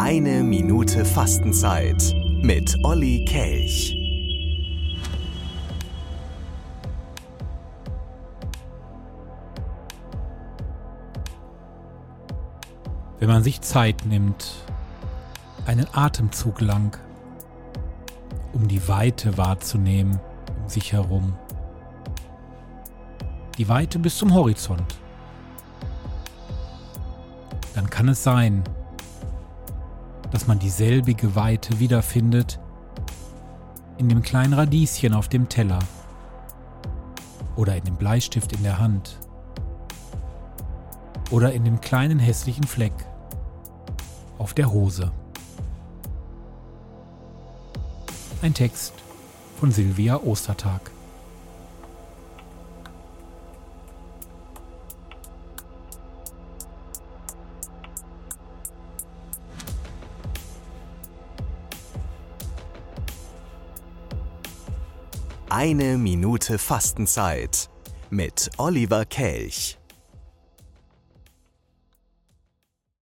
Eine Minute Fastenzeit mit Olli Kelch. Wenn man sich Zeit nimmt, einen Atemzug lang, um die Weite wahrzunehmen um sich herum. Die Weite bis zum Horizont. Dann kann es sein, dass man dieselbige Weite wiederfindet in dem kleinen Radieschen auf dem Teller oder in dem Bleistift in der Hand oder in dem kleinen hässlichen Fleck auf der Hose. Ein Text von Silvia Ostertag. Eine Minute Fastenzeit mit Oliver Kelch.